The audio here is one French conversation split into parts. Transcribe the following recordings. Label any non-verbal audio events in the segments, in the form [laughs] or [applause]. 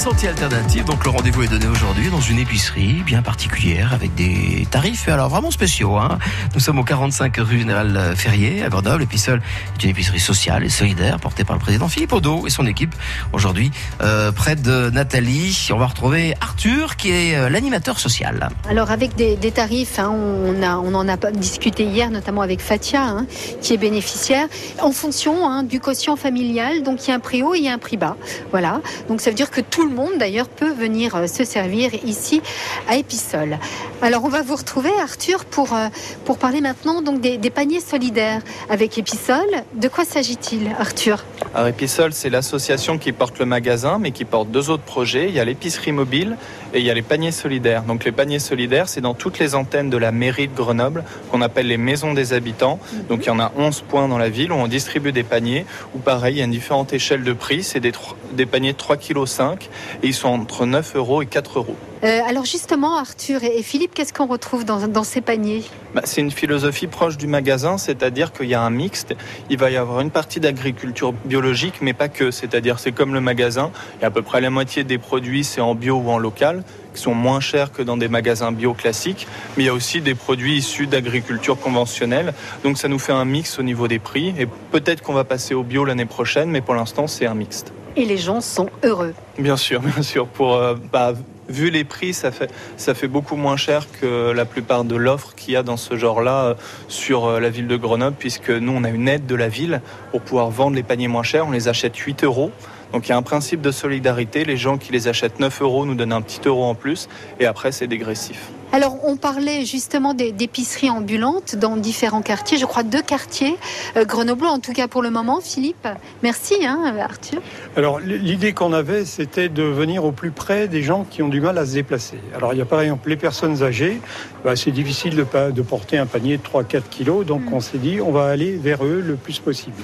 Santé Alternative. Donc le rendez-vous est donné aujourd'hui dans une épicerie bien particulière avec des tarifs alors vraiment spéciaux. Hein. Nous sommes au 45 rue Général Ferrier à Grenoble. Épissol est une épicerie sociale et solidaire portée par le président Philippe Odo et son équipe. Aujourd'hui, euh, près de Nathalie, on va retrouver Arthur qui est euh, l'animateur social. Alors avec des, tarifs, hein, on, a, on en a discuté hier notamment avec Fatia hein, qui est bénéficiaire en fonction hein, du quotient familial. Donc il y a un prix haut et il y a un prix bas. Voilà. Donc ça veut dire que tout le monde d'ailleurs peut venir euh, se servir ici à Épissol. Alors on va vous retrouver Arthur pour, euh, pour parler maintenant donc des, paniers solidaires avec Épissol. De quoi s'agit-il Arthur? Alors Épissol c'est l'association qui porte le magasin mais qui porte deux autres projets. Il y a l'épicerie mobile et il y a les paniers solidaires. Donc les paniers solidaires c'est dans toutes les antennes de la mairie de Grenoble qu'on appelle les maisons des habitants. Mhm. Donc il y en a 11 points dans la ville où on distribue des paniers où pareil il y a une différente échelle de prix. C'est des, des paniers de 3,5 kg et ils sont entre 9 euros et 4 euros. Euh, alors justement, Arthur et Philippe, qu'est-ce qu'on retrouve dans, ces paniers? Bah, C'est une philosophie proche du magasin, c'est-à-dire qu'il y a un mixte. Il va y avoir une partie d'agriculture biologique, mais pas que. C'est-à-dire c'est comme le magasin. Il y a à peu près la moitié des produits, c'est en bio ou en local, qui sont moins chers que dans des magasins bio classiques. Mais il y a aussi des produits issus d'agriculture conventionnelle. Donc ça nous fait un mix au niveau des prix. Et peut-être qu'on va passer au bio l'année prochaine, mais pour l'instant, c'est un mixte. Et les gens sont heureux. Bien sûr, [laughs] bien sûr. Pour, euh, bah, vu les prix, ça fait, ça fait beaucoup moins cher que la plupart de l'offre qu'il y a dans ce genre-là euh, sur euh, la ville de Grenoble, puisque nous, on a une aide de la ville pour pouvoir vendre les paniers moins chers. On les achète 8 euros. Donc il y a un principe de solidarité. Les gens qui les achètent 9 euros nous donnent un petit euro en plus. Et après, c'est dégressif. Alors, on parlait justement d'épiceries ambulantes dans différents quartiers. Je crois deux quartiers euh, grenoblois, en tout cas pour le moment. Philippe, merci, hein, Arthur. Alors, l'idée qu'on avait, c'était de venir au plus près des gens qui ont du mal à se déplacer. Alors, il y a par exemple les personnes âgées. Bah, c'est difficile de, de, porter un panier de 3-4 kilos, donc mm. on s'est dit, on va aller vers eux le plus possible.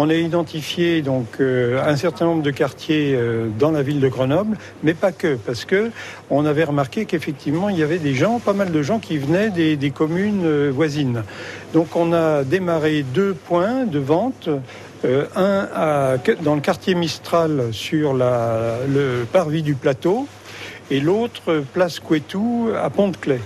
On a identifié donc euh, un certain nombre de quartiers euh, dans la ville de Grenoble, mais pas que, parce que on avait remarqué qu'effectivement il y avait des gens, pas mal de gens qui venaient des, communes euh, voisines. Donc on a démarré deux points de vente. un dans le quartier Mistral sur le parvis du plateau et l'autre place Couetou à Pont-de-Clay.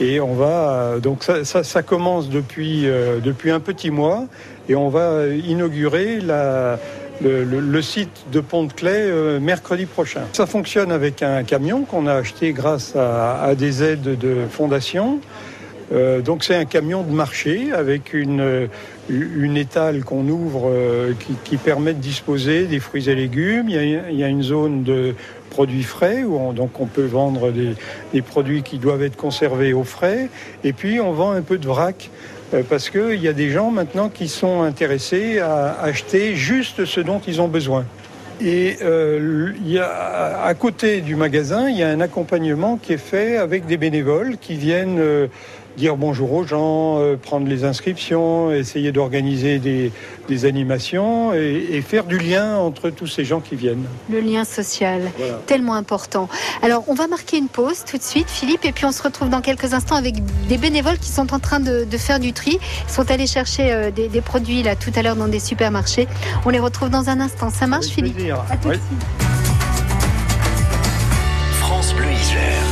Et on va donc ça, commence depuis depuis un petit mois et on va inaugurer le, site de Pont-de-Clay euh, mercredi prochain. Ça fonctionne avec un camion qu'on a acheté grâce à, des aides de fondation. Euh, donc c'est un camion de marché avec une, une étale qu'on ouvre euh, qui, permet de disposer des fruits et légumes. Il y a, une zone de produits frais où on, donc on peut vendre des, des, produits qui doivent être conservés au frais. Et puis on vend un peu de vrac parce qu'il y a des gens maintenant qui sont intéressés à acheter juste ce dont ils ont besoin. Et euh, à côté du magasin, il y a un accompagnement qui est fait avec des bénévoles qui viennent euh, dire bonjour aux gens, euh, prendre les inscriptions, essayer d'organiser des, animations et, faire du lien entre tous ces gens qui viennent. Le lien social, tellement important. Alors, on va marquer une pause tout de suite, Philippe, et puis on se retrouve dans quelques instants avec des bénévoles qui sont en train de, faire du tri, Ils sont allés chercher euh, des, produits là tout à l'heure dans des supermarchés. On les retrouve dans un instant. Ça marche, Philippe? À tout France Bleu Isère.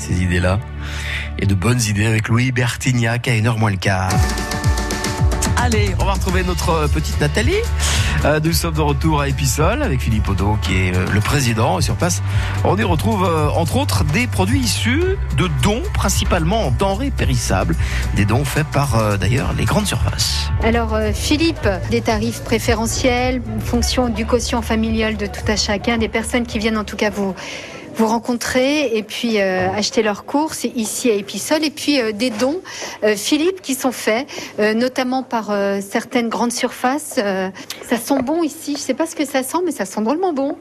Ces idées-là. Et de bonnes idées avec Louis Bertignac à une heure moins le quart. Allez, on va retrouver notre petite Nathalie. Euh, nous sommes de retour à Épisol avec Philippe Odo qui est euh, le président. Et sur place, on y retrouve euh, entre autres des produits issus de dons, principalement en denrées périssables. Des dons faits par d'ailleurs les grandes surfaces. Alors Philippe, des tarifs préférentiels, fonction du quotient familial de tout à chacun, des personnes qui viennent en tout cas vous vous rencontrer et puis euh, acheter leurs courses ici à Épisol et puis euh, des dons, euh, Philippe, qui sont faits notamment par certaines grandes surfaces. ça sent bon ici. Je sais pas ce que ça sent, mais ça sent drôlement bon.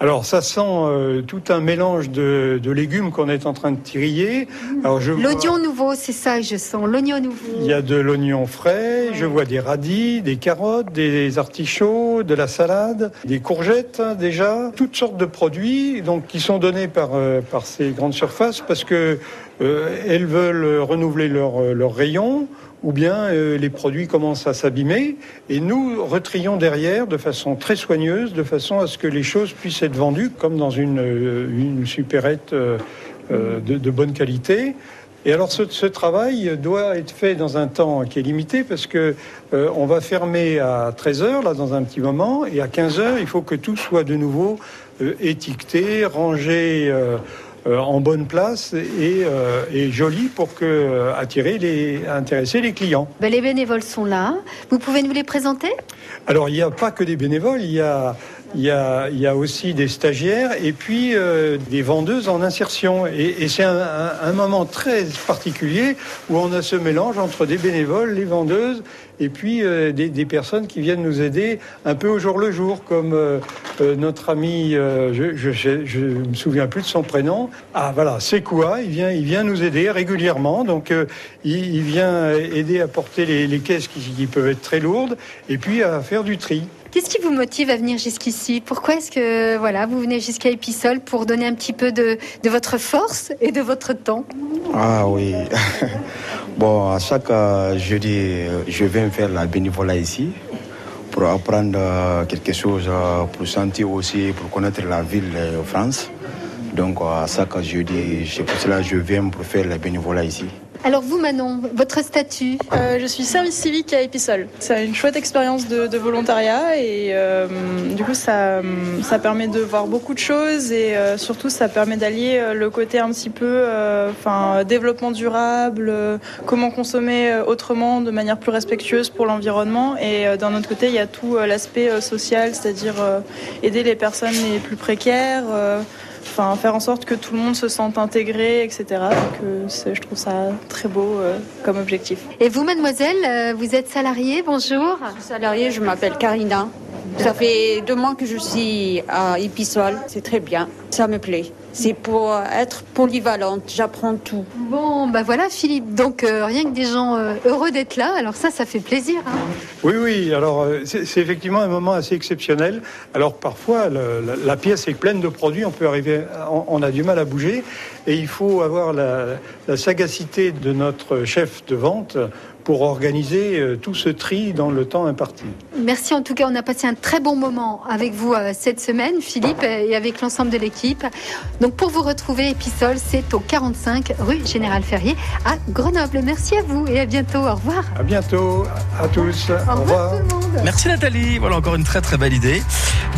Alors ça sent tout un mélange de, légumes qu'on est en train de trier. L'oignon nouveau, c'est ça que je sens. L'oignon nouveau. Il y a de l'oignon frais. Je vois des radis, des carottes, des artichauts, de la salade, des courgettes hein, déjà, toutes sortes de produits donc qui sont donnés par, euh, par ces grandes surfaces parce que euh, elles veulent renouveler leurs leur euh, rayons ou bien les produits commencent à s'abîmer et nous retrions derrière de façon très soigneuse, de façon à ce que les choses puissent être vendues comme dans une, une supérette de, bonne qualité. Et alors ce, travail doit être fait dans un temps qui est limité parce que on va fermer à 13 heures là dans un petit moment et à 15 heures il faut que tout soit de nouveau euh, étiqueté, rangé euh, euh, en bonne place et, et, joli pour que attirer les intéresser les clients. Ben, les bénévoles sont là. Vous pouvez nous les présenter? Alors il n'y a pas que des bénévoles, il y a il y, a, il y a, aussi des stagiaires et puis des vendeuses en insertion. Et, et c'est un, un, moment très particulier où on a ce mélange entre des bénévoles, les vendeuses et puis euh, des, personnes qui viennent nous aider un peu au jour le jour, comme euh, euh, notre ami, je, ne me souviens plus de son prénom. Ah voilà, c'est quoi? Il vient, il vient nous aider régulièrement. Donc il, vient aider à porter les, caisses qui, peuvent être très lourdes, et puis à faire du tri. Qu'est-ce qui vous motive à venir jusqu'ici? Pourquoi est-ce que voilà, vous venez jusqu'à Épisol pour donner un petit peu de, de votre force et de votre temps? Ah oui. [laughs] Bon, à chaque euh, jeudi, euh, je viens faire la bénévolat ici pour apprendre euh, quelque chose, pour sentir aussi, pour connaître la ville de France. Donc, à chaque jeudi, c'est pour cela que je viens pour faire la bénévolat ici. Alors vous Manon, votre statut euh, Je suis service civique à Épisol. C'est une chouette expérience de, volontariat et euh, du coup ça, ça permet de voir beaucoup de choses et euh, surtout ça permet d'allier le côté un petit peu enfin, développement durable, comment consommer autrement de manière plus respectueuse pour l'environnement et d'un autre côté il y a tout l'aspect social, c'est-à-dire aider les personnes les plus précaires enfin faire en sorte que tout le monde se sente intégré, etc. Donc euh, je trouve ça très beau euh, comme objectif. Et vous, mademoiselle, euh, vous êtes salariée, bonjour. Je suis salariée, je m'appelle Karina. Ça fait deux mois que je suis à Épisol, c'est très bien, ça me plaît. C'est pour être polyvalente, j'apprends tout. Bon, bah voilà Philippe, donc euh, rien que des gens euh, heureux d'être là, alors ça, ça fait plaisir. Hein. oui, oui, alors euh, c'est effectivement un moment assez exceptionnel. Alors parfois, la, pièce est pleine de produits, on peut arriver, on, a du mal à bouger, et il faut avoir la sagacité de notre chef de vente pour organiser euh, tout ce tri dans le temps imparti. Merci en tout cas, on a passé un très bon moment avec vous euh, cette semaine, Philippe, et avec l'ensemble de l'équipe. Donc pour vous retrouver, Épisol, c'est au 45 rue Général Ferrier à Grenoble. Merci à vous et à bientôt. Au revoir. À bientôt à tous. Au, revoir. Tout le monde. Merci Nathalie. Voilà encore une très très belle idée.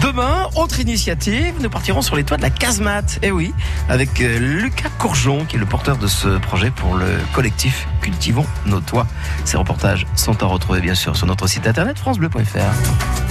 Demain, autre initiative, nous partirons sur les toits de la casemate. Eh oui, avec euh, Lucas Courgeon qui est le porteur de ce projet pour le collectif Cultivons nos toits. Ces reportages sont à retrouver bien sûr sur notre site internet francebleu.fr.